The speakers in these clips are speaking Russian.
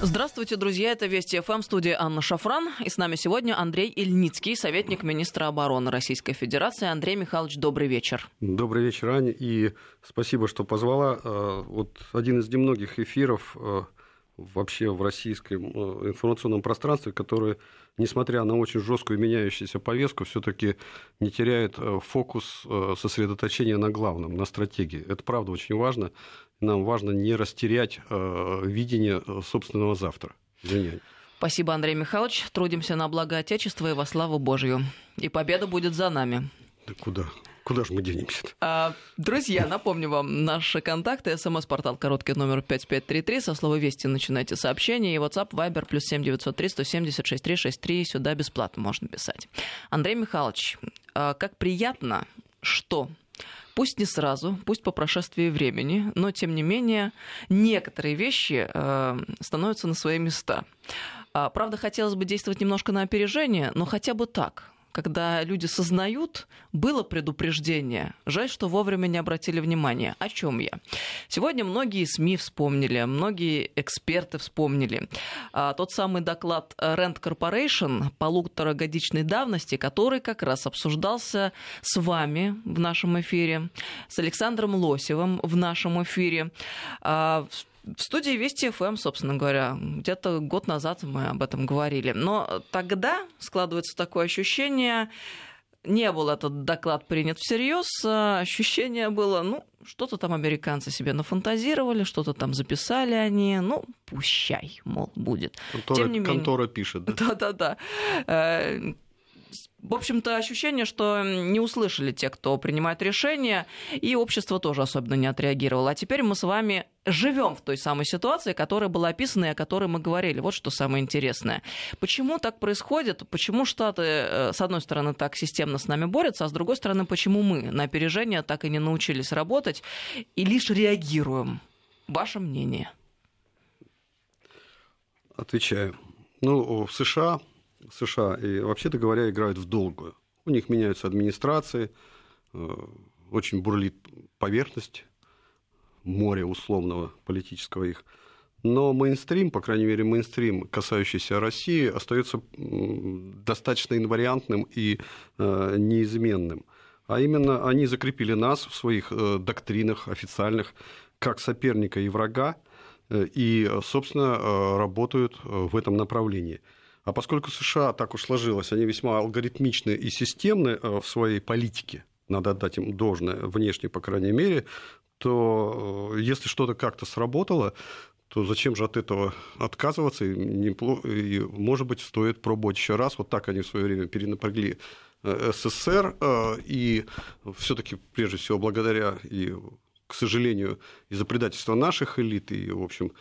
Здравствуйте, друзья. Это Вести ФМ, студия Анна Шафран. И с нами сегодня Андрей Ильницкий, советник министра обороны Российской Федерации. Андрей Михайлович, добрый вечер. Добрый вечер, Аня. И спасибо, что позвала. Э, вот один из немногих эфиров э, вообще в российском э, информационном пространстве, который, несмотря на очень жесткую меняющуюся повестку, все-таки не теряет фокус сосредоточения на главном, на стратегии. Это правда очень важно. Нам важно не растерять э, видение э, собственного завтра. Извиняюсь. Спасибо, Андрей Михайлович. Трудимся на благо Отечества и во славу Божью. И победа будет за нами. Да куда? Куда же мы денемся -то? а, Друзья, напомню вам наши контакты. СМС-портал короткий номер 5533. Со слова «Вести» начинайте сообщение. И WhatsApp, Viber, плюс 7903 176 363. Сюда бесплатно можно писать. Андрей Михайлович, а, как приятно, что Пусть не сразу, пусть по прошествии времени, но тем не менее некоторые вещи э, становятся на свои места. А, правда, хотелось бы действовать немножко на опережение, но хотя бы так когда люди сознают, было предупреждение. Жаль, что вовремя не обратили внимания. О чем я? Сегодня многие СМИ вспомнили, многие эксперты вспомнили. А, тот самый доклад Rent Corporation полуторагодичной давности, который как раз обсуждался с вами в нашем эфире, с Александром Лосевым в нашем эфире. А, в студии Вести ФМ, собственно говоря, где-то год назад мы об этом говорили. Но тогда складывается такое ощущение, не был этот доклад принят всерьез, а ощущение было, ну, что-то там американцы себе нафантазировали, что-то там записали они, ну, пущай, мол, будет. Контора, Тем не менее... контора пишет, да? Да-да-да э, в общем-то, ощущение, что не услышали те, кто принимает решения, и общество тоже особенно не отреагировало. А теперь мы с вами живем в той самой ситуации, которая была описана и о которой мы говорили. Вот что самое интересное. Почему так происходит? Почему Штаты, э, с одной стороны, так системно с нами борются, а с другой стороны, почему мы на опережение так и не научились работать и лишь реагируем? Ваше мнение? Отвечаю. Ну, в США США, и вообще-то говоря, играют в долгую. У них меняются администрации, э, очень бурлит поверхность моря условного политического их. Но мейнстрим, по крайней мере, мейнстрим, касающийся России, остается достаточно инвариантным и э, неизменным. А именно они закрепили нас в своих э, доктринах официальных как соперника и врага, и, собственно, работают в этом направлении. А поскольку США так уж сложилось, они весьма алгоритмичны и системны э, в своей политике, надо отдать им должное, внешне, по крайней мере, то э, если что-то как-то сработало, то зачем же от этого отказываться? И, неплохо, и, может быть, стоит пробовать еще раз. Вот так они в свое время перенапрягли э, СССР, и все-таки, прежде всего, благодаря и, к сожалению, из-за предательства наших элит и, в общем,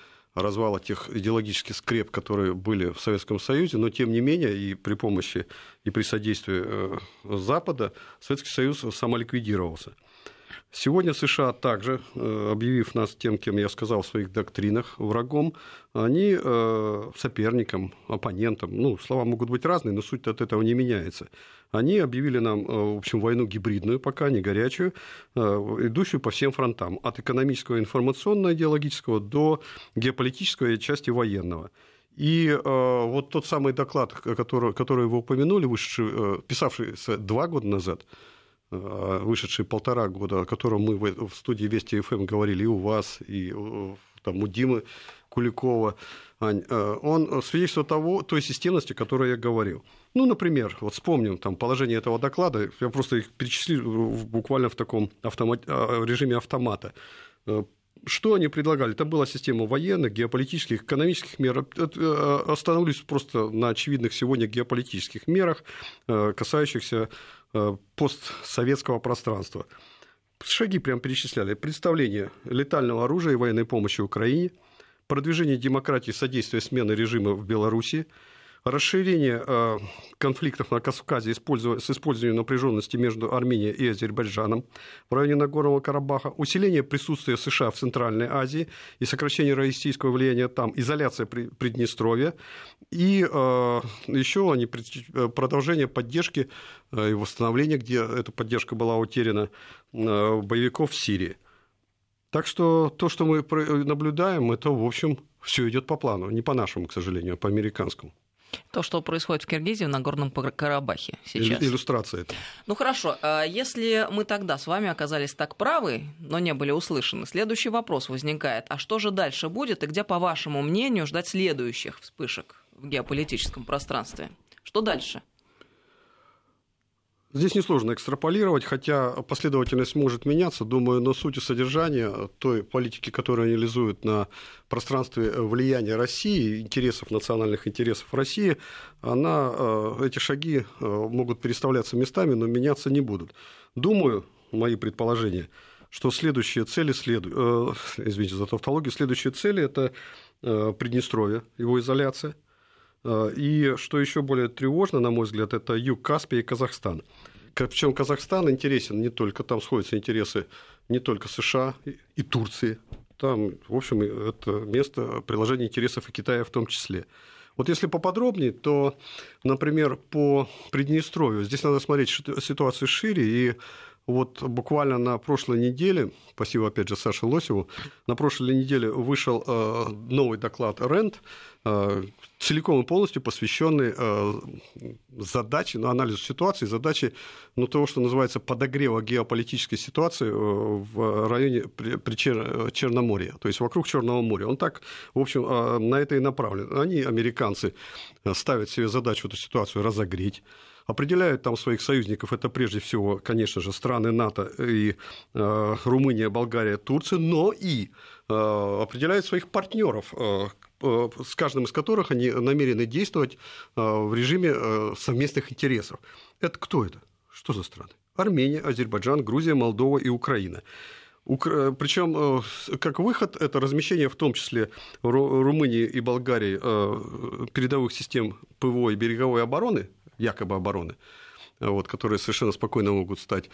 развала тех идеологических скреп, которые были в Советском Союзе, но тем не менее и при помощи и при содействии э, Запада Советский Союз самоликвидировался. Сегодня США также, э, объявив нас тем, кем я сказал в своих доктринах, врагом, они э, соперником, оппонентом, ну, слова могут быть разные, но суть от этого не меняется. Они объявили нам, э, в общем, войну гибридную пока, не горячую, идущую по всем фронтам, от экономического, информационного, идеологического до геополитического части военного. И э, вот тот самый доклад, который, который вы упомянули, вышедший, э, писавшийся два года назад, вышедший полтора года, о котором мы в студии Вести ФМ говорили и у вас, и там, у Димы Куликова, Ань, э, он свидетельствует того, той системности, о которой я говорил. Ну, например, вот вспомним там положение этого доклада, я просто их перечислил буквально в таком автомат, э, режиме автомата. Что они предлагали? Это была система военных, геополитических, экономических мер. Остановлюсь просто на очевидных сегодня геополитических мерах, касающихся Э, постсоветского пространства. Шаги прям перечисляли. Представление летального оружия и военной помощи Украине, продвижение демократии, содействие смены режима в Беларуси, расширение э, конфликтов на Кавказе с использованием напряженности между Арменией и Азербайджаном в районе Нагорного Карабаха, усиление присутствия США в Центральной Азии и сокращение российского влияния там, изоляция Приднестровья и э, еще они продолжение поддержки э, и восстановления, где эта поддержка была утеряна, боевиков в Сирии. Так что то, что мы наблюдаем, это, в общем, все идет по плану, не по нашему, к сожалению, а по американскому. То, что происходит в Киргизии, в Нагорном Карабахе сейчас. Иллюстрация это. Ну хорошо, а если мы тогда с вами оказались так правы, но не были услышаны, следующий вопрос возникает. А что же дальше будет и где, по вашему мнению, ждать следующих вспышек в геополитическом пространстве? Что дальше? Здесь несложно экстраполировать, хотя последовательность может меняться, думаю, но суть и содержание той политики, которую реализуют на пространстве влияния России, интересов, национальных интересов России, она, э, эти шаги э, могут переставляться местами, но меняться не будут. Думаю, мои предположения, что следующие цели, следу... э, извините за тавтологию, следующие цели – это Приднестровье, его изоляция – и что еще более тревожно, на мой взгляд, это юг Каспия и Казахстан. Причем Казахстан интересен не только, там сходятся интересы не только США и Турции. Там, в общем, это место приложения интересов и Китая в том числе. Вот если поподробнее, то, например, по Приднестровью, здесь надо смотреть ситуацию шире, и вот буквально на прошлой неделе, спасибо опять же Саше Лосеву, на прошлой неделе вышел э, новый доклад РЕНД, э, целиком и полностью посвященный э, задаче, ну, анализу ситуации, задаче ну, того, что называется подогрева геополитической ситуации в районе при, при Чер, Черноморья, то есть вокруг Черного моря. Он так, в общем, на это и направлен. Они, американцы, ставят себе задачу эту ситуацию разогреть определяют там своих союзников, это прежде всего, конечно же, страны НАТО и э, Румыния, Болгария, Турция, но и э, определяют своих партнеров, э, э, с каждым из которых они намерены действовать э, в режиме э, совместных интересов. Это кто это? Что за страны? Армения, Азербайджан, Грузия, Молдова и Украина. Причем как выход это размещение в том числе Румынии и Болгарии передовых систем ПВО и береговой обороны якобы обороны, вот, которые совершенно спокойно могут стать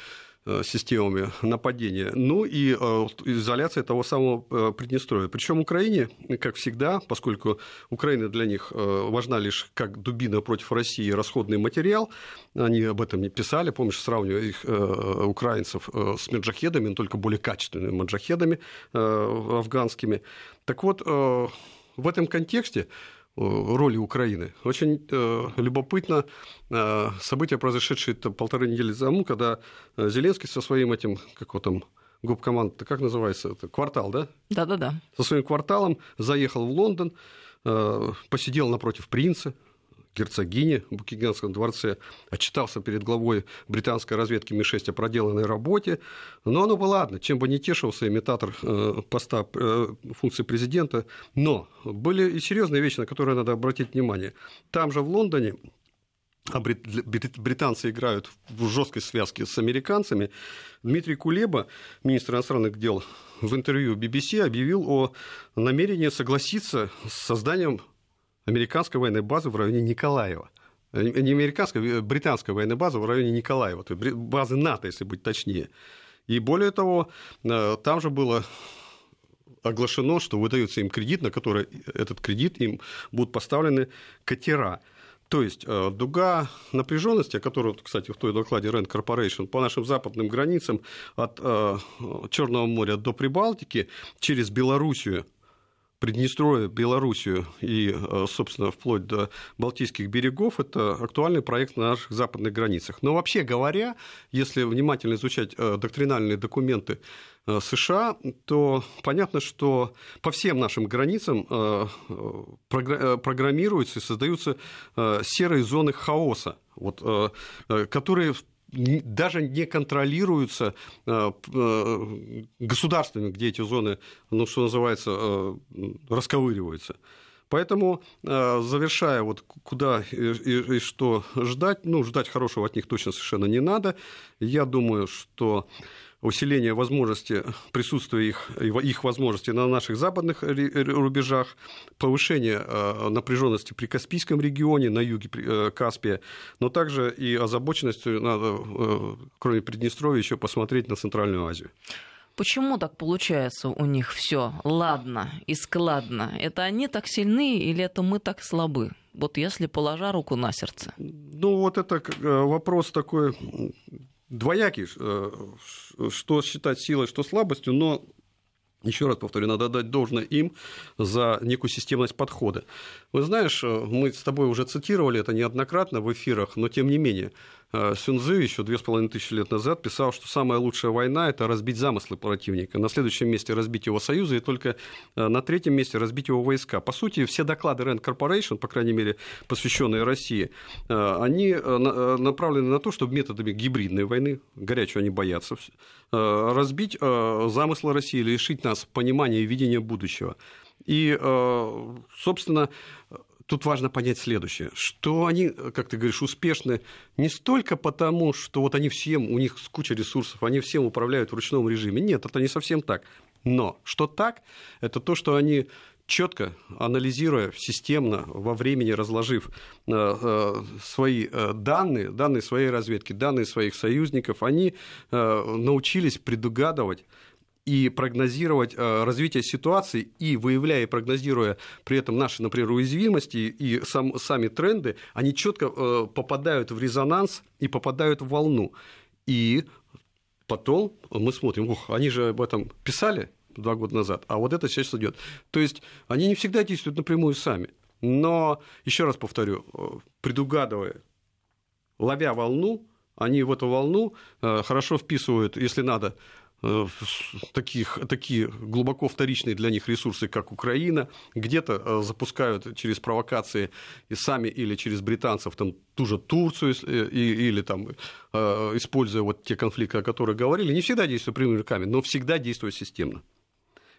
э, системами нападения. Ну и э, изоляция того самого э, Приднестровья. Причем Украине, как всегда, поскольку Украина для них важна лишь как дубина против России, расходный материал, они об этом не писали, помнишь, сравнивая их украинцев с маджахедами, но только более качественными маджахедами афганскими. Так вот, в этом контексте роли Украины. Очень э, любопытно э, событие, произошедшее полторы недели тому, когда э, Зеленский со своим этим, как вот там, губкоманд, как называется, это квартал, да? Да-да-да. Со своим кварталом заехал в Лондон, э, посидел напротив принца, герцогини в Букингемском дворце, отчитался перед главой британской разведки Ми-6 о проделанной работе. Но оно бы ладно, чем бы не тешился имитатор э, поста э, функции президента. Но были и серьезные вещи, на которые надо обратить внимание. Там же в Лондоне а британцы играют в жесткой связке с американцами. Дмитрий Кулеба, министр иностранных дел, в интервью BBC объявил о намерении согласиться с созданием американской военной базы в районе Николаева. Не американской, а британской военной базы в районе Николаева, то есть базы НАТО, если быть точнее. И более того, э, там же было оглашено, что выдается им кредит, на который этот кредит им будут поставлены катера. То есть э, дуга напряженности, о которой, кстати, в той докладе Rand Corporation, по нашим западным границам от э, Черного моря до Прибалтики через Белоруссию Приднестровье, Белоруссию и, э, собственно, вплоть до Балтийских берегов, это актуальный проект на наших западных границах. Но вообще говоря, если внимательно изучать э, доктринальные документы э, США, то понятно, что по всем нашим границам программируются и создаются серые зоны хаоса, вот, которые даже не контролируются э, э, государствами, где эти зоны, ну, что называется, э, расковыриваются. Поэтому, завершая, вот куда и, и, и что ждать, ну, ждать хорошего от них точно совершенно не надо. Я думаю, что усиление возможности присутствия их, их возможностей на наших западных рубежах, повышение э, напряженности при Каспийском регионе, на юге э, Каспия, но также и озабоченностью надо, э, кроме Приднестровья, еще посмотреть на Центральную Азию. Почему так получается у них все ладно и складно? Это они так сильны или это мы так слабы? Вот если положа руку на сердце. Ну, вот это вопрос такой двоякий, э, что считать силой, что слабостью, но еще раз повторю, надо дать должное им за некую системность подхода. Вы знаешь, мы с тобой уже цитировали это неоднократно в эфирах, но тем не менее, Э, Сюнзы еще две с половиной тысячи лет назад писал, что самая лучшая война – это разбить замыслы противника. На следующем месте разбить его союзы, и только э, на третьем месте разбить его войска. По сути, все доклады Rand Corporation, по крайней мере, посвященные России, э, они направлены на то, чтобы методами гибридной войны, горячего они боятся, разбить замыслы России, лишить нас понимания и видения будущего. И, собственно, тут важно понять следующее, что они, как ты говоришь, успешны не столько потому, что вот они всем, у них куча ресурсов, они всем управляют в ручном режиме. Нет, это не совсем так. Но что так, это то, что они четко анализируя системно во времени разложив э, э, свои э, данные, данные своей разведки, данные своих союзников, они научились предугадывать и прогнозировать э, развитие ситуации, и выявляя и прогнозируя при этом наши, например, уязвимости и сам, сами тренды, они четко э, попадают в резонанс и попадают в волну. И потом мы смотрим, ух, они же об этом писали два года назад, а вот это сейчас идет. То есть они не всегда действуют напрямую сами. Но, еще раз повторю, э, предугадывая, ловя волну, они в эту волну хорошо вписывают, если надо, таких, такие глубоко вторичные для них ресурсы, как Украина, где-то э, запускают через провокации и сами или через британцев там ту же Турцию э, или там, используя вот те конфликты, о которых говорили, не всегда действуя прямыми руками, но всегда действуя системно.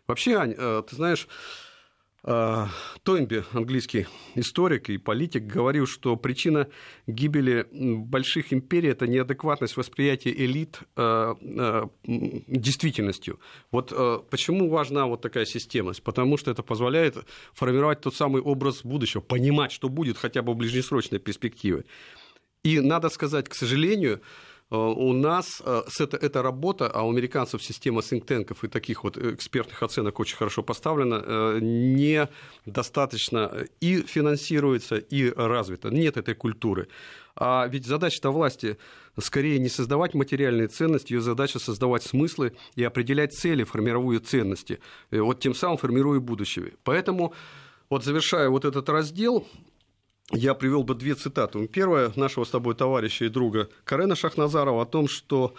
Вообще, Ань, ты знаешь, Тойнби, английский историк и политик, говорил, что причина гибели больших империй – это неадекватность восприятия элит а, а, действительностью. Вот почему важна вот такая системность? Потому что это позволяет формировать тот самый образ будущего, понимать, что будет хотя бы в ближнесрочной перспективе. И надо сказать, к сожалению, у нас э, это, эта работа, а у американцев система синктенков и таких вот экспертных оценок очень хорошо поставлена, э, недостаточно и финансируется, и развита. Нет этой культуры. А ведь задача-то власти скорее не создавать материальные ценности, ее задача создавать смыслы и определять цели, формируя ценности, вот тем самым формируя будущее. Поэтому, вот завершая вот этот раздел, я привел бы две цитаты. Первая нашего с тобой товарища и друга Карена Шахназарова о том, что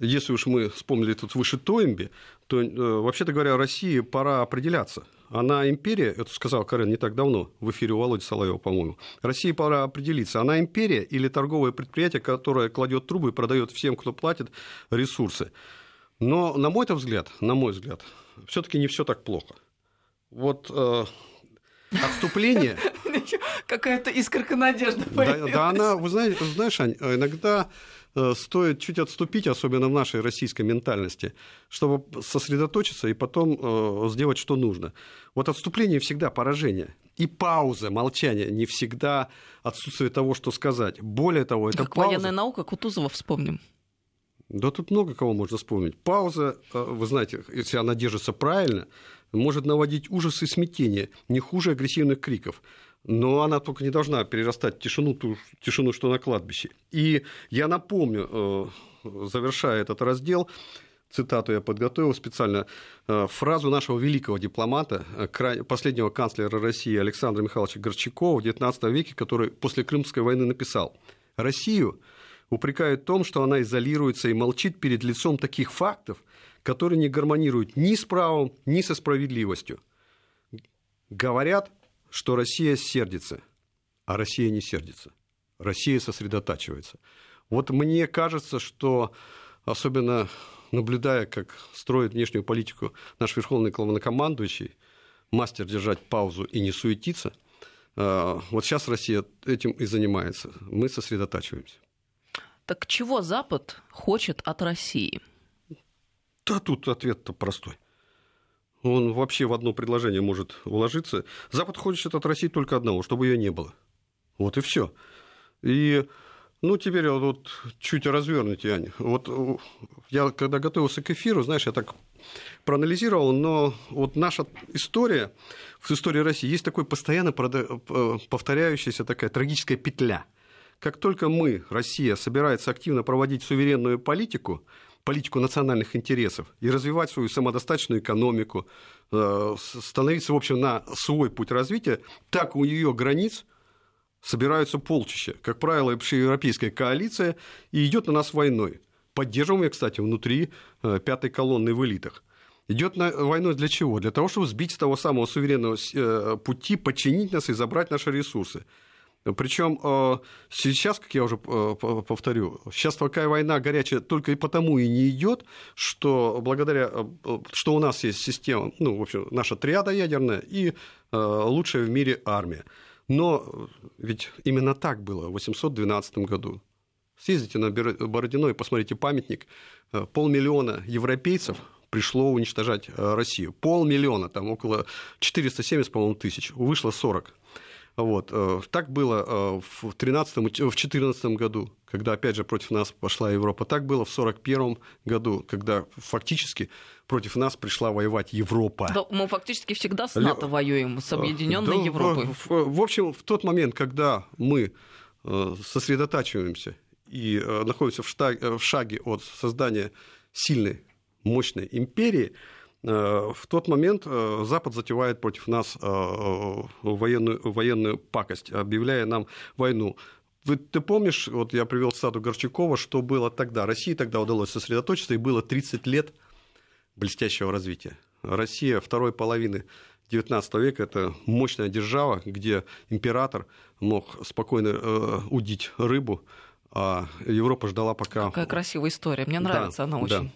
если уж мы вспомнили тут выше Тоймби, то, э, вообще-то говоря, России пора определяться. Она империя, это сказал Карен не так давно, в эфире у Володи Соловьева, по-моему. России пора определиться, она империя или торговое предприятие, которое кладет трубы и продает всем, кто платит, ресурсы. Но, на мой взгляд, на мой взгляд, все-таки не все так плохо. Вот э, отступление. Какая-то искорка надежды да, да, она, вы знаете, знаешь, Ань, иногда э, стоит чуть отступить, особенно в нашей российской ментальности, чтобы сосредоточиться и потом э, сделать, что нужно. Вот отступление всегда поражение. И пауза, молчание не всегда отсутствие того, что сказать. Более того, это как пауза... военная наука, Кутузова вспомним. Да тут много кого можно вспомнить. Пауза, э, вы знаете, если она держится правильно, может наводить ужас и смятение, не хуже агрессивных криков. Но она только не должна перерастать в тишину, ту тишину, что на кладбище. И я напомню, э, завершая этот раздел, цитату я подготовил специально, э, фразу нашего великого дипломата, э, последнего канцлера России Александра Михайловича Горчакова в XIX веке, который после Крымской войны написал «Россию упрекают в том, что она изолируется и молчит перед лицом таких фактов, которые не гармонируют ни с правом, ни со справедливостью. Говорят, что Россия сердится, а Россия не сердится. Россия сосредотачивается. Вот мне кажется, что особенно наблюдая, как строит внешнюю политику наш верховный главнокомандующий, мастер держать паузу и не суетиться, э, вот сейчас Россия этим и занимается. Мы сосредотачиваемся. Так чего Запад хочет от России? Да тут ответ-то простой. Он вообще в одно предложение может уложиться. Запад хочет от России только одного, чтобы ее не было. Вот и все. И ну, теперь вот чуть разверните, Аня. Вот я, когда готовился к эфиру, знаешь, я так проанализировал, но вот наша история, в истории России есть такой постоянно повторяющаяся такая трагическая петля. Как только мы, Россия, собирается активно проводить суверенную политику – политику национальных интересов и развивать свою самодостаточную экономику, э, становиться, в общем, на свой путь развития, так у ее границ собираются полчища. Как правило, европейская коалиция и идет на нас войной. Поддерживаемая, кстати, внутри э, пятой колонны в элитах. Идет на войну для чего? Для того, чтобы сбить с того самого суверенного э, пути, подчинить нас и забрать наши ресурсы. Причем э, сейчас, как я уже э, повторю, сейчас такая война горячая только и потому и не идет, что благодаря, э, что у нас есть система, ну, в общем, наша триада ядерная и лучшая в мире армия. Но ведь именно так было в 812 году. Съездите на Бородино и посмотрите памятник. Полмиллиона европейцев пришло уничтожать Россию. Полмиллиона, там около 470, по-моему, тысяч. Вышло 40. Вот. Э, так было э, в 13 в 14 году, когда, опять же, против нас пошла Европа. Так было в 41 году, когда фактически против нас пришла воевать Европа. Да, мы фактически всегда с НАТО Ле... воюем, с объединенной да, Европой. В, в, общем, в тот момент, когда мы э, сосредотачиваемся и находимся в шаге, от создания сильной, мощной империи, Э, в тот момент э, Запад затевает против нас э, военную, военную пакость, объявляя нам войну. Вы, ты помнишь, вот я привел цитату Горчакова, что было тогда? России тогда удалось сосредоточиться, и было 30 лет блестящего развития. Россия второй половины XIX века – это мощная держава, где император мог спокойно э, удить рыбу, а Европа ждала пока... Какая красивая история, мне нравится да, она очень. Да.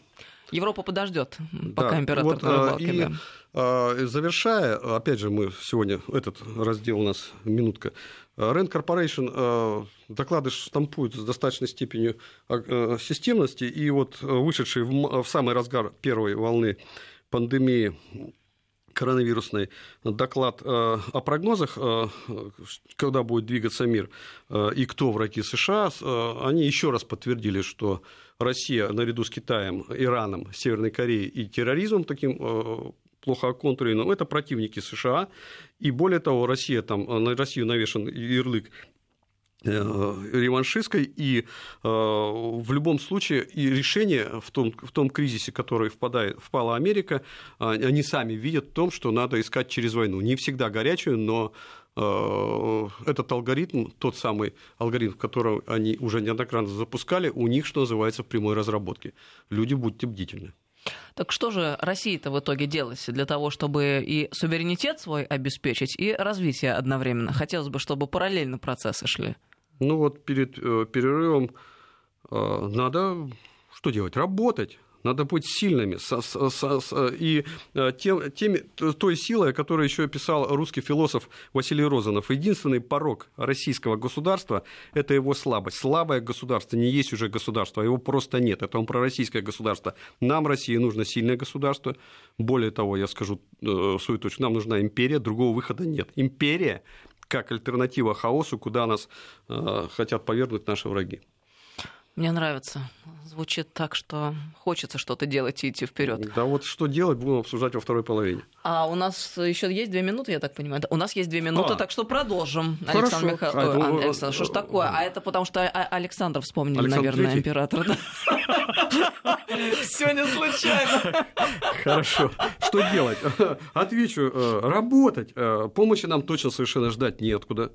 Европа подождет, пока да, император вот, на рыбалке. И, да. А, завершая, опять же, мы сегодня, этот раздел у нас минутка, Rand Corporation а, доклады штампуют с достаточной степенью системности, и вот вышедший в самый разгар первой волны пандемии коронавирусный доклад о прогнозах, когда будет двигаться мир и кто враги США, они еще раз подтвердили, что Россия наряду с Китаем, Ираном, Северной Кореей и терроризмом таким э, плохо оконтуренным, это противники США. И более того, Россия, там, на Россию навешен ярлык э, реваншистской, и э, в любом случае и решение в том, в том кризисе, в который впадает, впала Америка, они сами видят в том, что надо искать через войну. Не всегда горячую, но Э, этот алгоритм, тот самый алгоритм, который они уже неоднократно запускали, у них, что называется, в прямой разработке. Люди, будьте бдительны. Так что же России-то в итоге делать для того, чтобы и суверенитет свой обеспечить, и развитие одновременно? Хотелось бы, чтобы параллельно процессы шли. Ну вот перед э, перерывом э, надо что делать? Работать надо быть сильными со, со, со, и э, тем, теми, той силой, о которой еще писал русский философ Василий Розанов. Единственный порог российского государства – это его слабость. Слабое государство не есть уже государство, а его просто нет. Это он про российское государство. Нам, России, нужно сильное государство. Более того, я скажу э, свою точку, нам нужна империя, другого выхода нет. Империя как альтернатива хаосу, куда нас э, хотят повергнуть наши враги. Мне нравится. Звучит так, что хочется что-то делать и идти вперед. Да вот что делать, будем обсуждать во второй половине. А у нас еще есть две минуты, я так понимаю. У нас есть две минуты, а. так что продолжим. Александр Михайлович. А, ну, Александр, что ж такое? А это потому что Александр вспомнил, Александр наверное, император. Все не случайно. Хорошо. Что делать? Отвечу. Э, работать. Э, помощи нам точно совершенно ждать неоткуда.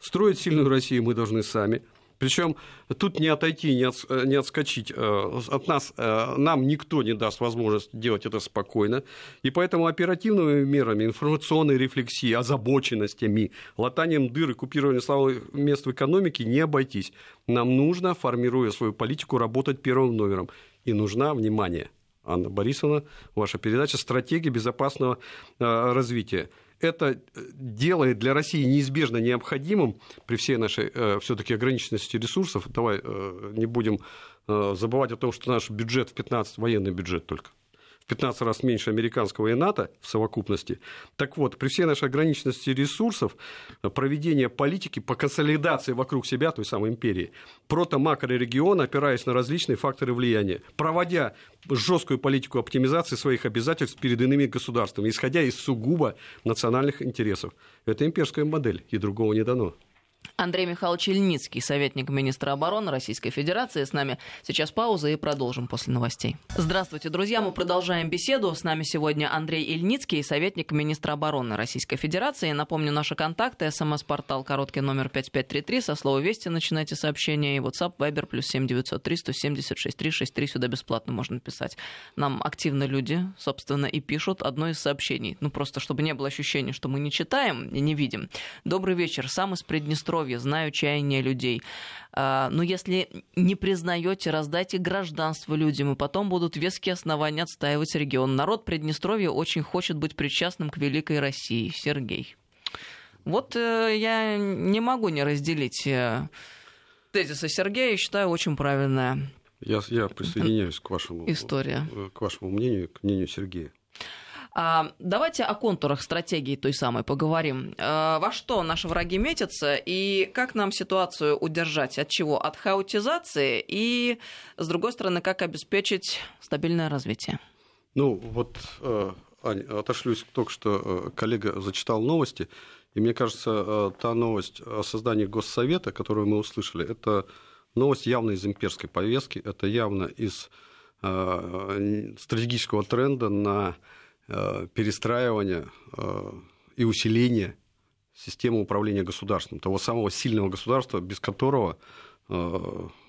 Строить сильную Россию мы должны сами. Причем тут не отойти, не, э, отскочить. Э, от нас, э, нам никто не даст возможность делать это спокойно. И поэтому оперативными мерами, информационной рефлексией, озабоченностями, латанием дыр и купированием слабых мест в экономике не обойтись. Нам нужно, формируя свою политику, работать первым номером. И нужна, внимание, Анна Борисовна, ваша передача «Стратегия безопасного развития» это э, делает для России неизбежно необходимым при всей нашей э, все-таки ограниченности ресурсов. Давай э, не будем забывать о том, что наш бюджет в 15 военный бюджет только 15 раз меньше американского и НАТО в совокупности. Так вот, при всей нашей ограниченности ресурсов, проведение политики по консолидации вокруг себя, той самой империи, прото-макрорегиона, опираясь на различные факторы влияния, проводя жесткую политику оптимизации своих обязательств перед иными государствами, исходя из сугубо национальных интересов. Это имперская модель, и другого не дано. Андрей Михайлович Ильницкий, советник министра обороны Российской Федерации. С нами сейчас пауза и продолжим после новостей. Здравствуйте, друзья. Мы продолжаем беседу. С нами сегодня Андрей Ильницкий, советник министра обороны Российской Федерации. Напомню, наши контакты. СМС-портал короткий номер 5533. Со слова «Вести» начинайте сообщение. И WhatsApp, Viber, плюс 7903 176 363. Сюда бесплатно можно писать. Нам активно люди, собственно, и пишут одно из сообщений. Ну, просто чтобы не было ощущения, что мы не читаем и не видим. Добрый вечер. Сам из Приднестровья здоровья, знаю чаяния людей. А, но если не признаете, раздайте гражданство людям, и потом будут веские основания отстаивать регион. Народ Приднестровья очень хочет быть причастным к великой России. Сергей. Вот э, я не могу не разделить э, тезисы Сергея, считаю очень правильная. Я, я присоединяюсь к вашему, история. Э, к вашему мнению, к мнению Сергея. А, давайте о контурах стратегии той самой поговорим. А, во что наши враги метятся и как нам ситуацию удержать? От чего? От хаотизации и, с другой стороны, как обеспечить стабильное развитие? Ну, вот, э, Ань, отошлюсь только что э, коллега зачитал новости, и мне кажется, э, та новость о создании Госсовета, которую мы услышали, это новость явно из имперской повестки, это явно из стратегического тренда на перестраивания э, и усиления системы управления государством, того самого сильного государства, без которого э,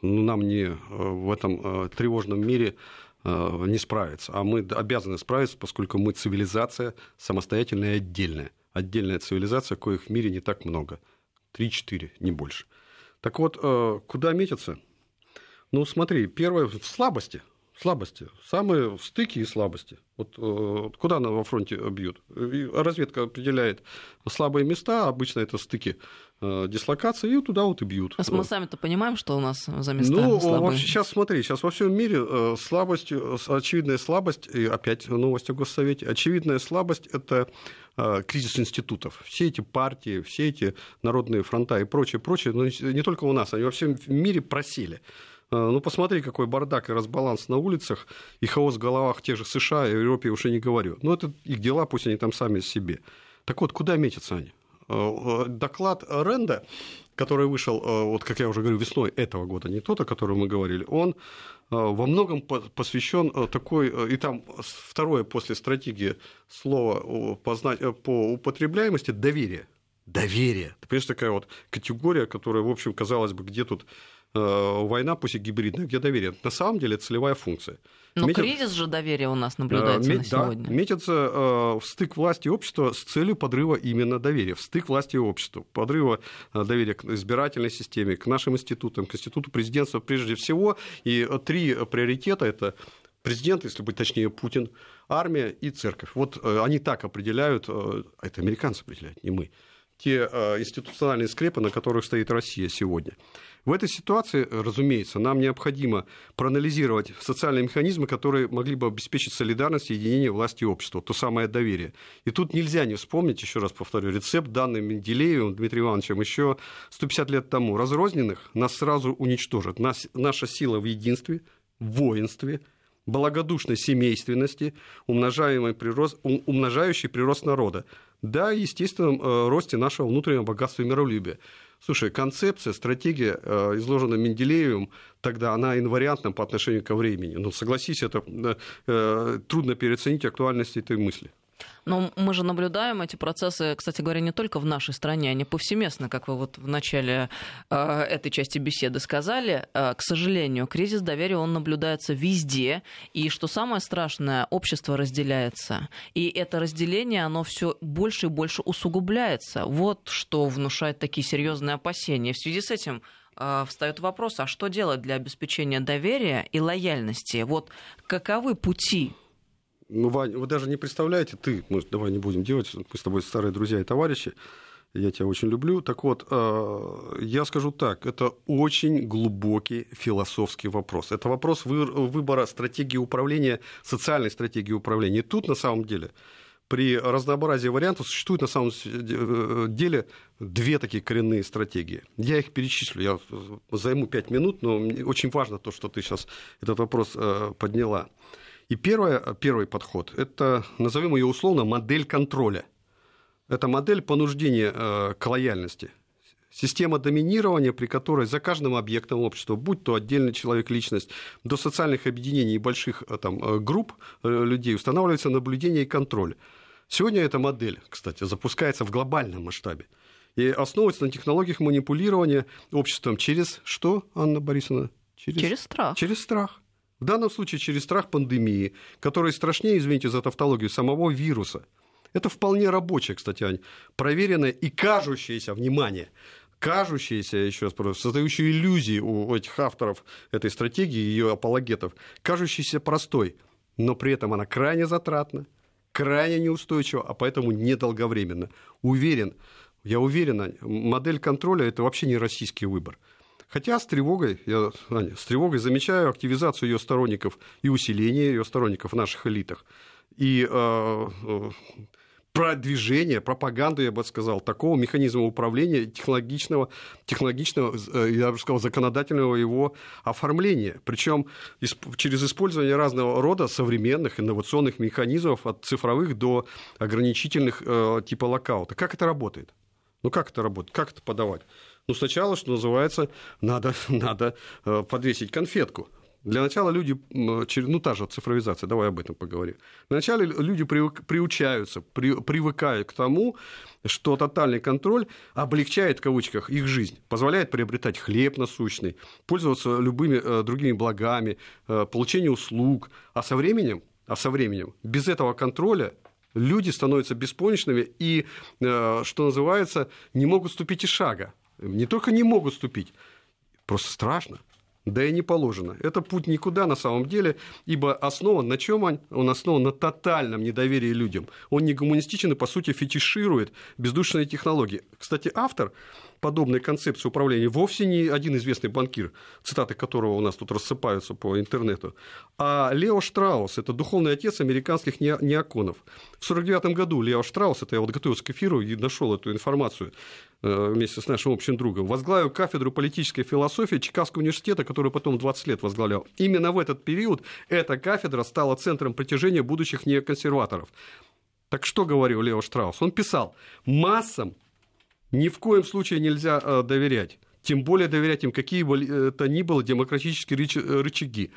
ну, нам не в этом тревожном мире не справиться. А мы обязаны справиться, поскольку мы цивилизация самостоятельная и отдельная. Отдельная цивилизация, коих в мире не так много. Три-четыре, не больше. Так вот, куда метиться? Ну, смотри, первое в слабости – слабости, самые стыки и слабости. Вот э, куда она во фронте бьют? Разведка определяет слабые места, обычно это стыки э, дислокации, и туда вот и бьют. А мы сами-то понимаем, что у нас за места ну, слабые? Вообще, сейчас смотри, сейчас во всем мире э, слабость, очевидная слабость, и опять новость о Госсовете, очевидная слабость – это кризис институтов. Все эти партии, все эти народные фронта и прочее, прочее, но не только у нас, они во всем мире просели. Э, ну, посмотри, какой бардак и разбаланс на улицах, и хаос в головах тех же США и Европе уже не говорю. Но это их дела, пусть они там сами себе. Так вот, куда метятся они? Э, доклад Ренда, который вышел, э, вот как я уже говорю, весной этого года, не тот, о котором мы говорили, он во многом посвящен такой, и там второе после стратегии слово познать, по употребляемости доверие. Доверие. Ты понимаешь, такая вот категория, которая, в общем, казалось бы, где тут Э, война, пусть и гибридная, где доверие. На самом деле это целевая функция. Но Метит... кризис же доверия у нас наблюдается Мет... на сегодня. Да, метится э, в стык власти и общества с целью подрыва именно доверия. В стык власти и общества. Подрыва э, доверия к избирательной системе, к нашим институтам, к институту президентства прежде всего. И три приоритета – это президент, если быть точнее, Путин, армия и церковь. Вот они так определяют, это американцы определяют, не мы, те институциональные скрепы, на которых стоит Россия сегодня. В этой ситуации, разумеется, нам необходимо проанализировать социальные механизмы, которые могли бы обеспечить солидарность и единение власти и общества, то самое доверие. И тут нельзя не вспомнить, еще раз повторю, рецепт, данный Менделеевым Дмитрием Ивановичем еще 150 лет тому. Разрозненных нас сразу уничтожат. Нас, наша сила в единстве, в воинстве, благодушной семейственности, умножаемый прирост, умножающий прирост народа. Да, естественном э, росте нашего внутреннего богатства и миролюбия. Слушай, концепция, стратегия, э, изложенная Менделеевым, тогда она инвариантна по отношению ко времени. Ну, согласись, это э, трудно переоценить актуальность этой мысли. Но мы же наблюдаем эти процессы, кстати говоря, не только в нашей стране, они повсеместно, как вы вот в начале э, этой части беседы сказали. Э, к сожалению, кризис доверия, он наблюдается везде. И что самое страшное, общество разделяется. И это разделение, оно все больше и больше усугубляется. Вот что внушает такие серьезные опасения. В связи с этим э, встает вопрос, а что делать для обеспечения доверия и лояльности? Вот каковы пути ну, Вань, вы даже не представляете, ты, мы, давай не будем делать, мы с тобой старые друзья и товарищи, я тебя очень люблю. Так вот, э, я скажу так, это очень глубокий философский вопрос. Это вопрос выбора стратегии управления, социальной стратегии управления. И тут, на самом деле, при разнообразии вариантов существует на самом э, деле две такие коренные стратегии. Я их перечислю, я займу пять минут, но очень важно то, что ты сейчас этот вопрос э, подняла. И первое, первый подход – это, назовем ее условно, модель контроля. Это модель понуждения э, к лояльности Система доминирования, при которой за каждым объектом общества, будь то отдельный человек, личность, до социальных объединений и больших э, там, э, групп людей устанавливается наблюдение и контроль. Сегодня эта модель, кстати, запускается в глобальном масштабе и основывается на технологиях манипулирования обществом через что, Анна Борисовна? Через, через страх. Через страх. В данном случае через страх пандемии, который страшнее, извините за тавтологию, самого вируса. Это вполне рабочее, кстати, Ань, проверенное и кажущееся, внимание, кажущаяся, еще раз повторю, создающая иллюзии у этих авторов этой стратегии, ее апологетов, кажущаяся простой, но при этом она крайне затратна, крайне неустойчива, а поэтому недолговременно. Уверен, я уверен, модель контроля – это вообще не российский выбор. Хотя с тревогой, я Аня, с тревогой замечаю активизацию ее сторонников и усиление ее сторонников в наших элитах. И э, э продвижение, пропаганду, я бы сказал, такого механизма управления технологичного, технологичного э, я бы сказал, законодательного его оформления. Причем через использование разного рода современных инновационных механизмов от цифровых до ограничительных э, типа локаута. Как это работает? Ну как это работает? Как это подавать? Ну сначала, что называется, надо, надо э, подвесить конфетку для начала люди, ну та же цифровизация, давай об этом поговорим. Вначале люди приучаются, привыкают к тому, что тотальный контроль облегчает, в кавычках, их жизнь, позволяет приобретать хлеб насущный, пользоваться любыми э, другими благами, э, получение услуг. А со временем, а со временем без этого контроля люди становятся беспомощными и, э, что называется, не могут ступить и шага. Не только не могут ступить, просто страшно. Да и не положено. Это путь никуда на самом деле, ибо основан на чем он? Он основан на тотальном недоверии людям. Он не гуманистичен и, по сути, фетиширует бездушные технологии. Кстати, автор подобной концепции управления вовсе не один известный банкир, цитаты которого у нас тут рассыпаются по интернету, а Лео Штраус, это духовный отец американских неоконов. В 1949 году Лео Штраус, это я вот готовился к эфиру и нашел эту информацию, вместе с нашим общим другом, возглавил кафедру политической философии Чикагского университета, который потом 20 лет возглавлял. Именно в этот период эта кафедра стала центром притяжения будущих неоконсерваторов. Так что говорил Лео Штраус? Он писал, массам ни в коем случае нельзя э, доверять. Тем более доверять им какие бы э, то ни было демократические э, рычаги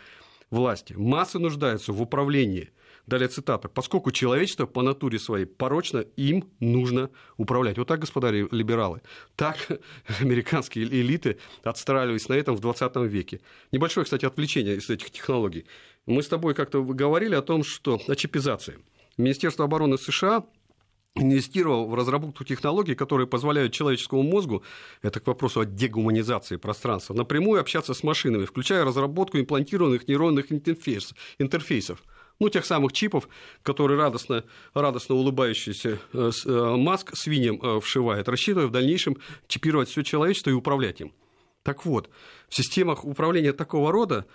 власти. Массы нуждаются в управлении. Далее цитата. «Поскольку человечество по натуре своей порочно, им нужно управлять». Вот так, господа либералы. Так американские элиты отстраивались на этом в 20 веке. Небольшое, кстати, отвлечение из этих технологий. Мы с тобой как-то говорили о том, что о чипизации. Министерство обороны США инвестировал в разработку технологий, которые позволяют человеческому мозгу, это к вопросу о дегуманизации пространства, напрямую общаться с машинами, включая разработку имплантированных нейронных интерфейс, интерфейсов. Ну, тех самых чипов, которые радостно, радостно улыбающийся э, э, Маск свиньям э, вшивает, рассчитывая в дальнейшем чипировать все человечество и управлять им. Так вот, в системах управления такого рода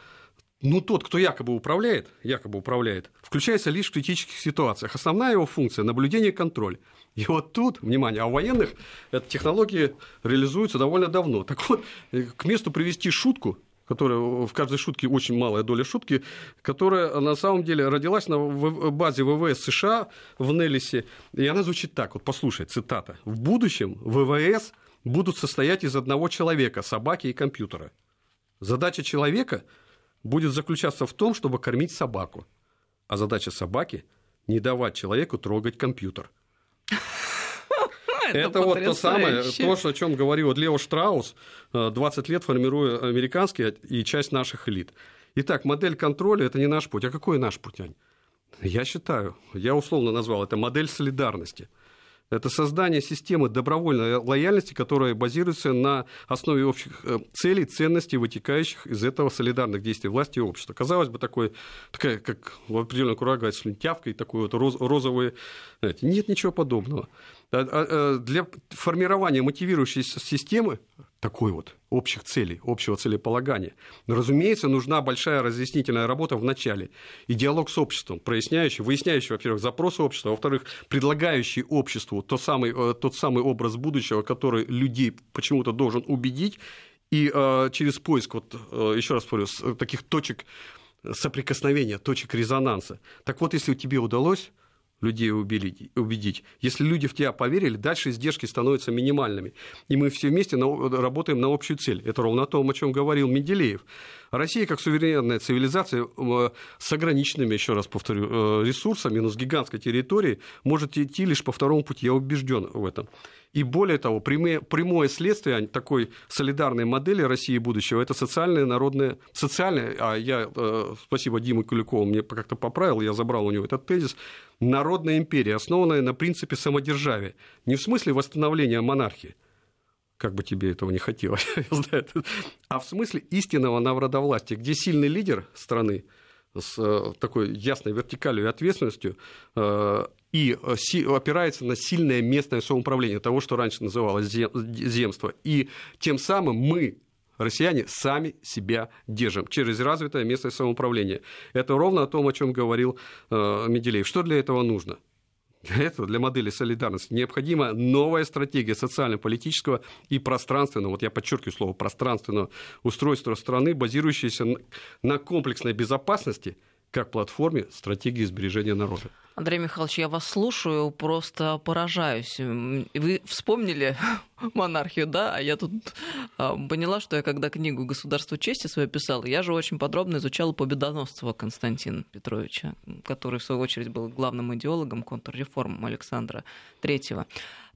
ну, тот, кто якобы управляет, якобы управляет, включается лишь в критических ситуациях. Основная его функция – наблюдение и контроль. И вот тут, внимание, а у военных эта технология реализуется довольно давно. Так вот, к месту привести шутку, которая в каждой шутке очень малая доля шутки, которая на самом деле родилась на базе ВВС США в Неллисе. И она звучит так, вот послушай, цитата. «В будущем ВВС будут состоять из одного человека, собаки и компьютера. Задача человека – будет заключаться в том, чтобы кормить собаку. А задача собаки – не давать человеку трогать компьютер. Это, это вот то самое, то, о чем говорил Лео Штраус, 20 э, лет формируя американский и часть наших элит. Итак, модель контроля – это не наш путь. А какой наш путь, Ань? Я считаю, я условно назвал это модель солидарности – это создание системы добровольной лояльности, которая базируется на основе общих э, целей, ценностей, вытекающих из этого солидарных действий власти и общества. Казалось бы, такой, такая, как в определенном круга слюнтявка и такой вот роз. Знаете, нет ничего подобного. А, а, а, для формирования мотивирующей системы такой вот общих целей, общего целеполагания. Но, разумеется, нужна большая разъяснительная работа в начале и диалог с обществом, проясняющий, выясняющий, во-первых, запросы общества, во-вторых, предлагающий обществу тот самый, э, тот самый образ будущего, который людей почему-то должен убедить, и э, через поиск, вот, э, еще раз говорю, таких точек соприкосновения, точек резонанса. Так вот, если тебе удалось людей убедить. Если люди в тебя поверили, дальше издержки становятся минимальными. И мы все вместе работаем на общую цель. Это ровно то, о чем говорил Менделеев. Россия, как суверенная цивилизация с ограниченными, еще раз повторю, э, ресурсами, но с гигантской территорией, может идти лишь по второму пути. Я убежден в этом. И более того, прямое, прямое следствие такой солидарной модели России будущего – это социальное, народное, социальное, а я, э, спасибо Диме Куликову, мне как-то поправил, я забрал у него этот тезис, народная империя, основанная на принципе самодержавия. Не в смысле восстановления монархии, как бы тебе этого не хотелось, а в смысле истинного народовластия, где сильный лидер страны с э, такой ясной вертикалью и ответственностью э, и э, опирается на сильное местное самоуправление, того, что раньше называлось земство. И тем самым мы, россияне, сами себя держим через развитое местное самоуправление. Это ровно о том, о чем говорил Меделеев. Что для этого нужно? Для этого, для модели солидарности, необходима новая стратегия социально-политического и пространственного, вот я подчеркиваю слово пространственного устройства страны, базирующаяся на комплексной безопасности как платформе стратегии сбережения народа. Андрей Михайлович, я вас слушаю, просто поражаюсь. Вы вспомнили монархию, да? А я тут а, поняла, что я когда книгу «Государство чести» свою писала, я же очень подробно изучала Победоносцева Константина Петровича, который, в свою очередь, был главным идеологом контрреформ Александра Третьего.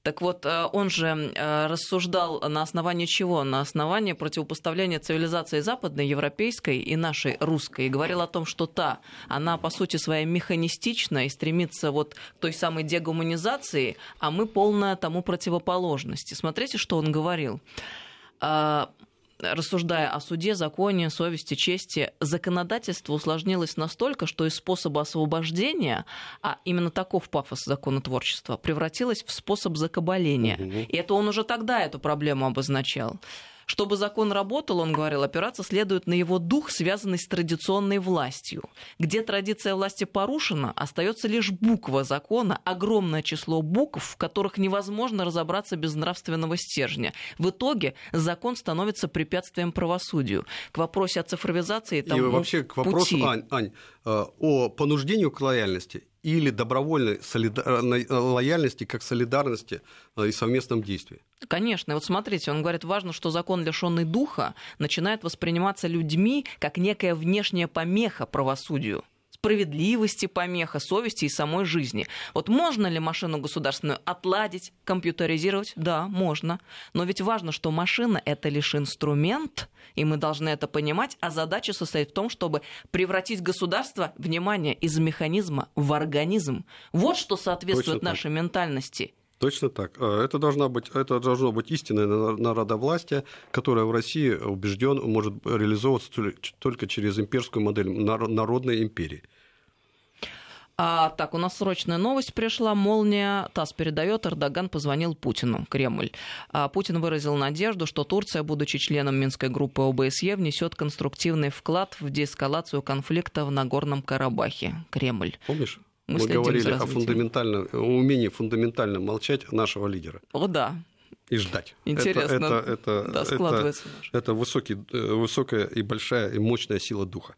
Так вот, э, он же э, рассуждал на основании чего? На основании противопоставления цивилизации западной, европейской и нашей русской. И говорил о том, что та, она по сути своей механистична и стремится вот к той самой дегуманизации, а мы полная тому противоположности. Смотрите, что он говорил а, рассуждая о суде, законе, совести, чести, законодательство усложнилось настолько, что из способа освобождения, а именно таков пафос законотворчества, превратилось в способ закабаления. Угу. И это он уже тогда эту проблему обозначал. Чтобы закон работал, он говорил, опираться следует на его дух, связанный с традиционной властью. Где традиция власти порушена, остается лишь буква закона, огромное число букв, в которых невозможно разобраться без нравственного стержня. В итоге закон становится препятствием правосудию. К вопросу о цифровизации тому И вообще к вопросу, пути. Ань, Ань, э, о понуждению к лояльности или добровольной солидар... Э, лояльности как солидарности э, и совместном действии. Конечно. И вот смотрите, он говорит, важно, что закон, лишенный духа, начинает восприниматься людьми как некая внешняя помеха правосудию справедливости помеха, совести и самой жизни. Вот можно ли машину государственную отладить, компьютеризировать? Да, можно. Но ведь важно, что машина — это лишь инструмент, и мы должны это понимать, а задача состоит в том, чтобы превратить государство, внимание, из механизма в организм. Вот что соответствует Точно нашей так. ментальности. Точно так. А, это, должна быть, это должно быть истинное народовластие, которое в России, убежден, может реализовываться только через имперскую модель народной империи. А, так, у нас срочная новость пришла. Молния ТАСС передает, Эрдоган позвонил Путину, Кремль. А, Путин выразил надежду, что Турция, будучи членом Минской группы ОБСЕ, внесет конструктивный вклад в деэскалацию конфликта в Нагорном Карабахе. Кремль. Помнишь? Мы, Мы говорили о фундаментальном, умении фундаментально молчать нашего лидера. О, да. И ждать. Интересно. Это, это, это, да, складывается. Это, это высокий, э, высокая и большая и мощная сила духа.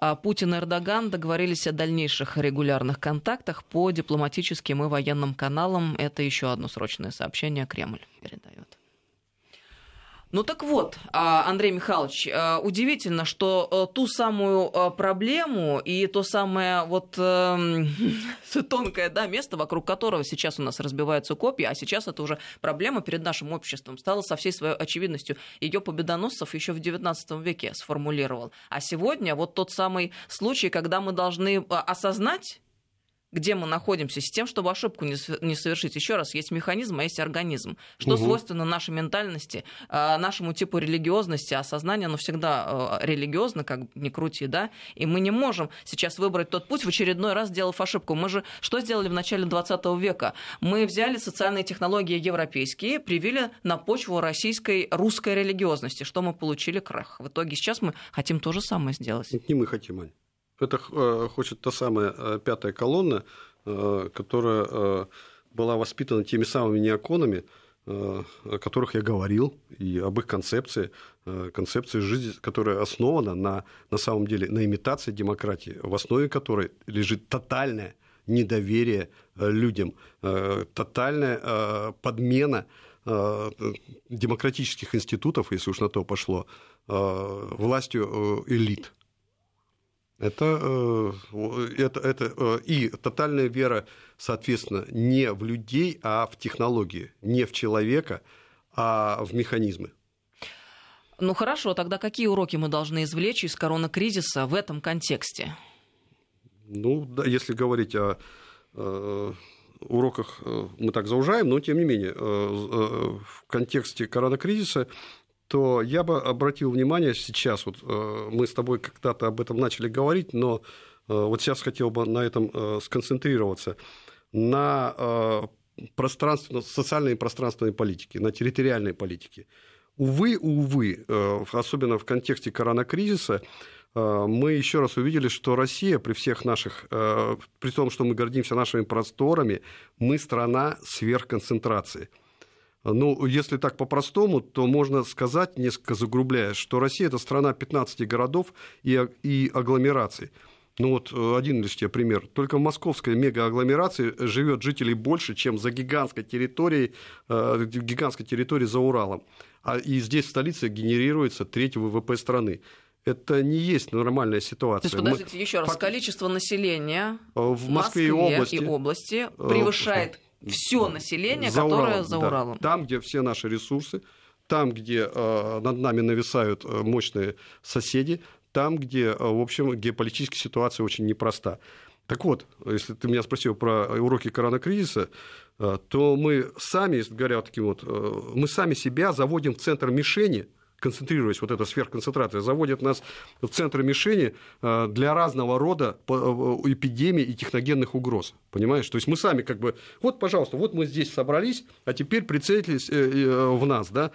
А Путин и Эрдоган договорились о дальнейших регулярных контактах по дипломатическим и военным каналам. Это еще одно срочное сообщение Кремль передает. Ну так вот, а, Андрей Михайлович, а, удивительно, что э, ту самую э, проблему и то самое вот эм, тонкое да, место, вокруг которого сейчас у нас разбиваются копья, а сейчас это уже проблема перед нашим обществом, стала со всей своей очевидностью. Ее Победоносцев еще в XIX веке сформулировал. А сегодня вот тот самый случай, когда мы должны э, осознать, где мы находимся, с тем, чтобы ошибку не совершить. Еще раз, есть механизм, а есть организм. Что угу. свойственно нашей ментальности, а, нашему типу религиозности, а сознание, оно всегда а, религиозно, как ни крути, да, и мы не можем сейчас выбрать тот путь, в очередной раз сделав ошибку. Мы же что сделали в начале 20 века? Мы взяли социальные технологии европейские, привили на почву российской, русской религиозности. Что мы получили? Крах. В итоге сейчас мы хотим то же самое сделать. Не мы хотим, Ань. Это э, хочет та самая э, пятая колонна, э, которая была воспитана теми самыми неоконами, о которых я говорил, и об их концепции, концепции жизни, которая основана на, на самом деле на имитации демократии, в основе которой лежит тотальная недоверие людям, тотальная подмена демократических институтов, если уж на то пошло, властью элит. Это, это, это и тотальная вера, соответственно, не в людей, а в технологии, не в человека, а в механизмы. Ну хорошо, тогда какие уроки мы должны извлечь из коронакризиса в этом контексте? Ну, да, если говорить о э, уроках, э, мы так заужаем, но тем не менее, э, э, в контексте коронакризиса, то я бы обратил внимание сейчас, вот э, мы с тобой когда-то об этом начали говорить, но э, вот сейчас хотел бы на этом э, сконцентрироваться, на пространственно, социальной и пространственной политике, на территориальной политике. Увы, увы, особенно в контексте коронакризиса, мы еще раз увидели, что Россия при всех наших, при том, что мы гордимся нашими просторами, мы страна сверхконцентрации. Ну, если так по-простому, то можно сказать, несколько загрубляя, что Россия – это страна 15 городов и, и агломераций. Ну вот один лишь тебе пример. Только в московской мегаагломерации живет жителей больше, чем за гигантской территорией, гигантской территорией за Уралом а и здесь в столице генерируется треть ВВП страны. Это не есть нормальная ситуация. То есть, подождите, Мы... еще раз, количество населения в Москве, и области, и области э, превышает все население, за которое Уралом, за Уралом. Да. Там, где все наши ресурсы, там, где э, над нами нависают э, мощные соседи, там, где, э, в общем, геополитическая ситуация очень непроста. Так вот, если ты меня спросил про уроки коронакризиса, Э, то мы сами, говоря таким вот, мы сами себя заводим в центр мишени, концентрируясь, вот эта сверхконцентрация, заводит нас в центр мишени э, для разного рода эпидемий и техногенных угроз. Понимаешь? То есть мы сами как бы, вот, пожалуйста, вот мы здесь собрались, а теперь прицелились в нас, да,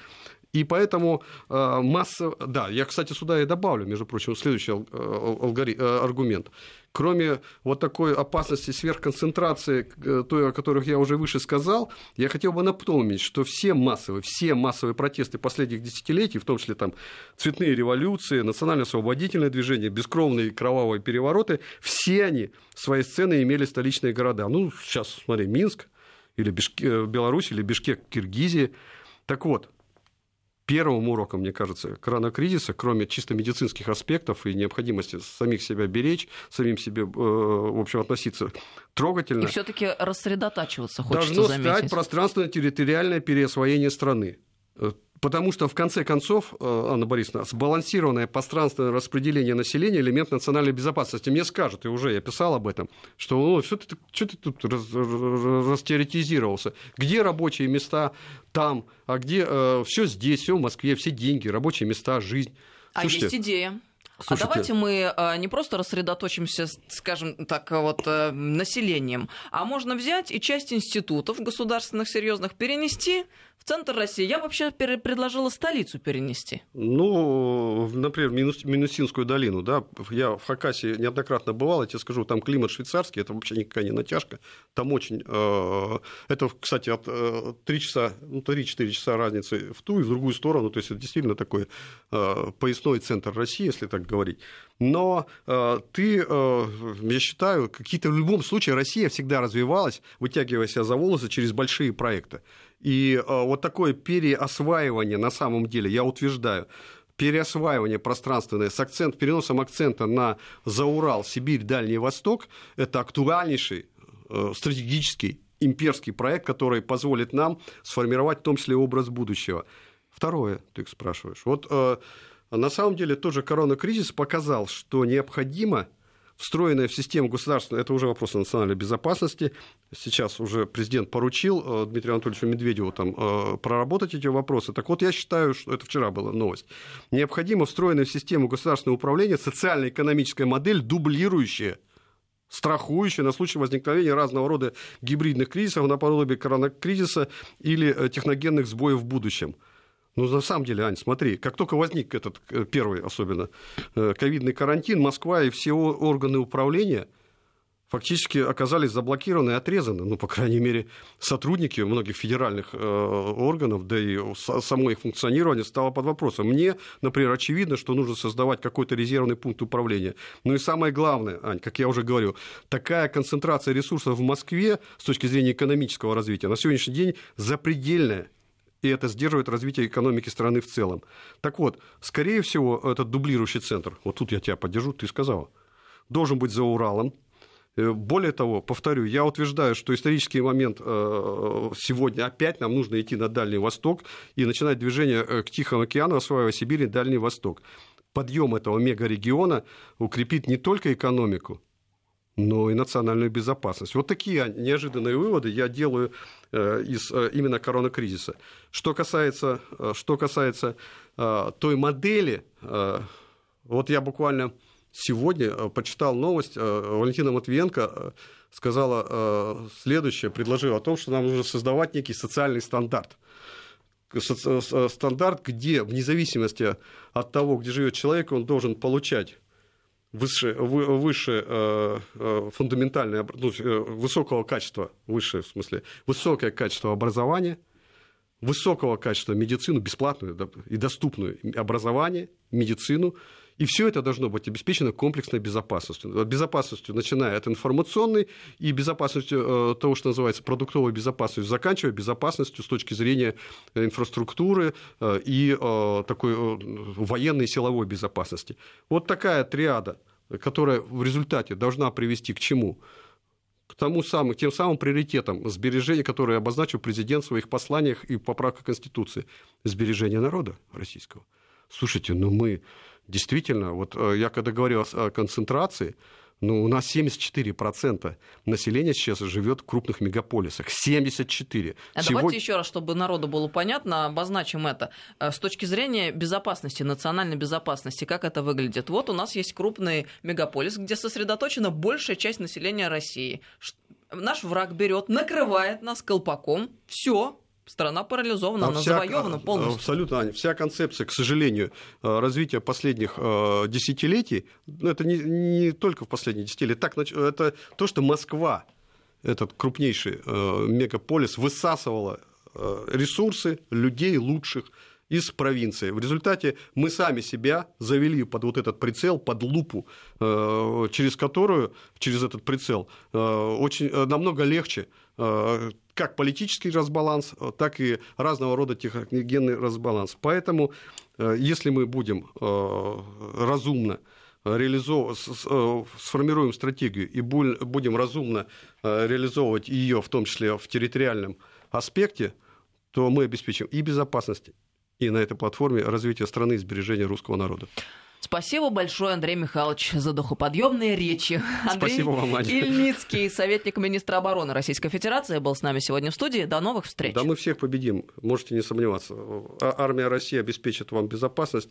и поэтому масса... Да, я, кстати, сюда и добавлю, между прочим, следующий алгори... аргумент кроме вот такой опасности сверхконцентрации, э, той, о которых я уже выше сказал, я хотел бы напомнить, что все массовые, все массовые протесты последних десятилетий, в том числе там цветные революции, национально-освободительное движение, бескровные кровавые перевороты, все они свои сцены имели столичные города. Ну, сейчас, смотри, Минск, или Бишке, э, Беларусь, или Бишкек, Киргизия. Так вот, первым уроком, мне кажется, коронакризиса, кроме чисто медицинских аспектов и необходимости самих себя беречь, самим себе, э, в общем, относиться трогательно. И все-таки рассредотачиваться хочется Должно заметить. стать пространственно-территориальное переосвоение страны. Э, Потому что, в конце концов, э, Анна Борисовна, сбалансированное пространственное распределение населения – элемент национальной безопасности. Мне скажут, и уже я писал об этом, что ну, что, ты, что ты тут растеоретизировался? Где рабочие места там, а где э, все здесь, все в Москве, все деньги, рабочие места, жизнь. А Слушайте, есть идея. Слушайте, а давайте мы а, не просто рассредоточимся, скажем так, вот э, населением, а можно взять и часть институтов государственных серьезных перенести в центр России. Я вообще предложила столицу перенести. Ну, например, Минусинскую долину, да. Я в Хакасии неоднократно бывал, я тебе скажу, там климат швейцарский, это вообще никакая не натяжка. Там очень... Э, это, кстати, от 3 э, часа, ну, 3-4 часа разницы в ту и в другую сторону. То есть это действительно такой э, поясной центр России, если так говорить. Но ты, я считаю, какие-то в любом случае Россия всегда развивалась, вытягивая себя за волосы через большие проекты. И э, вот такое переосваивание на самом деле, я утверждаю, переосваивание пространственное с акцент, переносом акцента на Заурал, Сибирь, Дальний Восток, это актуальнейший э, стратегический имперский проект, который позволит нам сформировать в том числе образ будущего. Второе, ты спрашиваешь. Вот э, на самом деле тоже коронакризис показал, что необходимо встроенная в систему государственной, это уже вопрос национальной безопасности. Сейчас уже президент поручил э, Дмитрию Анатольевичу Медведеву там, э, проработать эти вопросы. Так вот, я считаю, что это вчера была новость. Необходимо встроенная в систему государственного управления социально-экономическая модель, дублирующая страхующая на случай возникновения разного рода гибридных кризисов наподобие коронакризиса или э, техногенных сбоев в будущем. Ну, на самом деле, Ань, смотри, как только возник этот э, первый, особенно, э, ковидный карантин, Москва и все органы управления фактически оказались заблокированы и отрезаны. Ну, по крайней мере, сотрудники многих федеральных э, органов, да и само их функционирование стало под вопросом. Мне, например, очевидно, что нужно создавать какой-то резервный пункт управления. Ну и самое главное, Ань, как я уже говорю, такая концентрация ресурсов в Москве с точки зрения экономического развития на сегодняшний день запредельная и это сдерживает развитие экономики страны в целом. Так вот, скорее всего, этот дублирующий центр, вот тут я тебя поддержу, ты сказал, должен быть за Уралом, Э, более того, повторю, я утверждаю, что исторический момент э, сегодня опять нам нужно идти на Дальний Восток и начинать движение э, к Тихому океану, осваивая Сибирь и Дальний Восток. Подъем этого мегарегиона укрепит не только экономику, но и национальную безопасность. Вот такие неожиданные выводы я делаю из именно коронакризиса. Что касается, что касается той модели, вот я буквально сегодня э, почитал новость, э, Валентина Матвиенко э, сказала следующее, предложила о том, что нам нужно создавать некий социальный стандарт. Стандарт, где вне зависимости от того, где живет человек, он должен получать высшее, выше фундаментальное, ну, высокого качества, высшее в смысле, высокое качество образования, высокого качества медицину, бесплатную и доступную образование, медицину, и все это должно быть обеспечено комплексной безопасностью. Безопасностью, начиная от информационной и безопасностью э, того, что называется продуктовой безопасностью, заканчивая безопасностью с точки зрения инфраструктуры э, и э, такой военной силовой безопасности. Вот такая триада, которая в результате должна привести к чему? к тому самым, тем самым приоритетам сбережения, которые обозначил президент в своих посланиях и поправках Конституции. Сбережение народа российского. Слушайте, ну мы действительно, вот э, я когда говорил о концентрации, ну, у нас 74% населения сейчас живет в крупных мегаполисах. 74. А Сегодня... давайте еще раз, чтобы народу было понятно, обозначим это. Э, с точки зрения безопасности, национальной безопасности, как это выглядит? Вот у нас есть крупный мегаполис, где сосредоточена большая часть населения России. Наш враг берет, накрывает нас колпаком. Все, Страна парализована, а она вся, завоевана полностью. Абсолютно, Аня. Вся концепция, к сожалению, э, развития последних э, десятилетий, ну, это не, не только в последние десятилетия, так, это то, что Москва, этот крупнейший э, мегаполис, высасывала ресурсы людей лучших из провинции. В результате мы сами себя завели под вот этот прицел, под лупу, через которую, через этот прицел, очень намного легче как политический разбаланс, э, так и разного рода техногенный разбаланс. Поэтому, э, если мы будем э, разумно реализовывать, сформируем стратегию и будем разумно реализовывать ее, в том числе в территориальном аспекте, то мы обеспечим и безопасность, и на этой платформе развитие страны и сбережение русского народа. Спасибо большое, Андрей Михайлович, за духоподъемные речи. Андрей Спасибо вам, Аня. Ильницкий, советник министра обороны Российской Федерации, был с нами сегодня в студии. До новых встреч. Да мы всех победим, можете не сомневаться. А армия России обеспечит вам безопасность